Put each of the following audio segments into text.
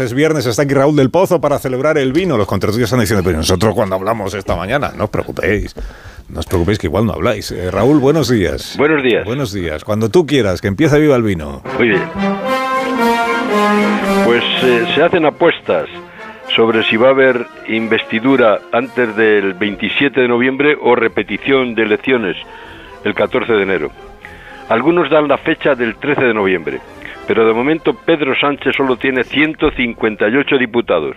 Es viernes, está aquí Raúl del Pozo para celebrar el vino. Los contratistas están diciendo, pero nosotros cuando hablamos esta mañana, no os preocupéis. No os preocupéis que igual no habláis. Eh, Raúl, buenos días. Buenos días. Buenos días. Cuando tú quieras, que empiece viva el vino. Muy bien. Pues eh, se hacen apuestas sobre si va a haber investidura antes del 27 de noviembre o repetición de elecciones el 14 de enero. Algunos dan la fecha del 13 de noviembre pero de momento Pedro Sánchez solo tiene 158 diputados.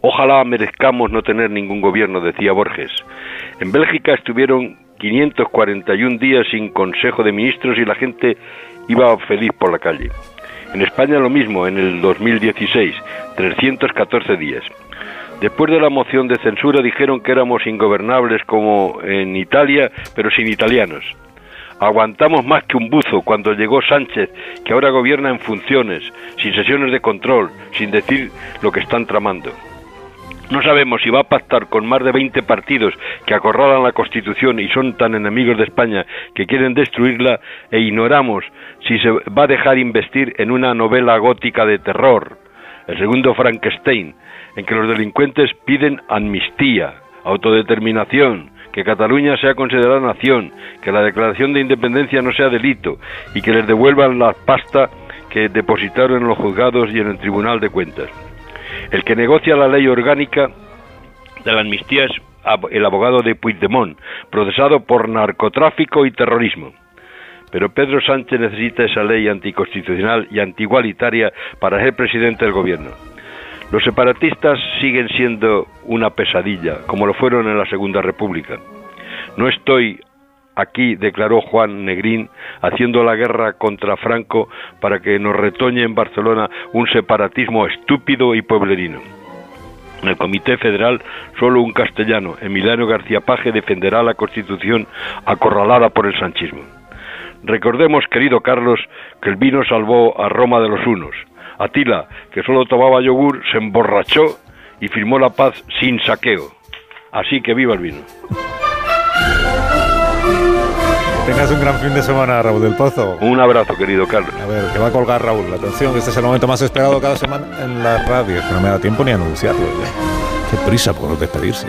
Ojalá merezcamos no tener ningún gobierno, decía Borges. En Bélgica estuvieron 541 días sin Consejo de Ministros y la gente iba feliz por la calle. En España lo mismo, en el 2016, 314 días. Después de la moción de censura dijeron que éramos ingobernables como en Italia, pero sin italianos. Aguantamos más que un buzo cuando llegó Sánchez, que ahora gobierna en funciones, sin sesiones de control, sin decir lo que están tramando. No sabemos si va a pactar con más de 20 partidos que acorralan la Constitución y son tan enemigos de España que quieren destruirla e ignoramos si se va a dejar investir en una novela gótica de terror, el segundo Frankenstein, en que los delincuentes piden amnistía, autodeterminación, que Cataluña sea considerada nación, que la declaración de independencia no sea delito y que les devuelvan la pasta que depositaron en los juzgados y en el Tribunal de Cuentas. El que negocia la ley orgánica de la amnistía es el abogado de Puigdemont, procesado por narcotráfico y terrorismo. Pero Pedro Sánchez necesita esa ley anticonstitucional y antigualitaria para ser presidente del gobierno. Los separatistas siguen siendo una pesadilla, como lo fueron en la Segunda República. No estoy aquí, declaró Juan Negrín, haciendo la guerra contra Franco para que nos retoñe en Barcelona un separatismo estúpido y pueblerino. En el Comité Federal, solo un castellano, Emiliano García Paje, defenderá la Constitución acorralada por el sanchismo. Recordemos, querido Carlos, que el vino salvó a Roma de los unos, Atila, que solo tomaba yogur, se emborrachó y firmó la paz sin saqueo. Así que viva el vino. Tengas un gran fin de semana, Raúl del Pozo. Un abrazo, querido Carlos. A ver, que va a colgar Raúl. Atención, que este es el momento más esperado cada semana en la radio. Que no me da tiempo ni anunciarlo. Qué prisa por despedirse.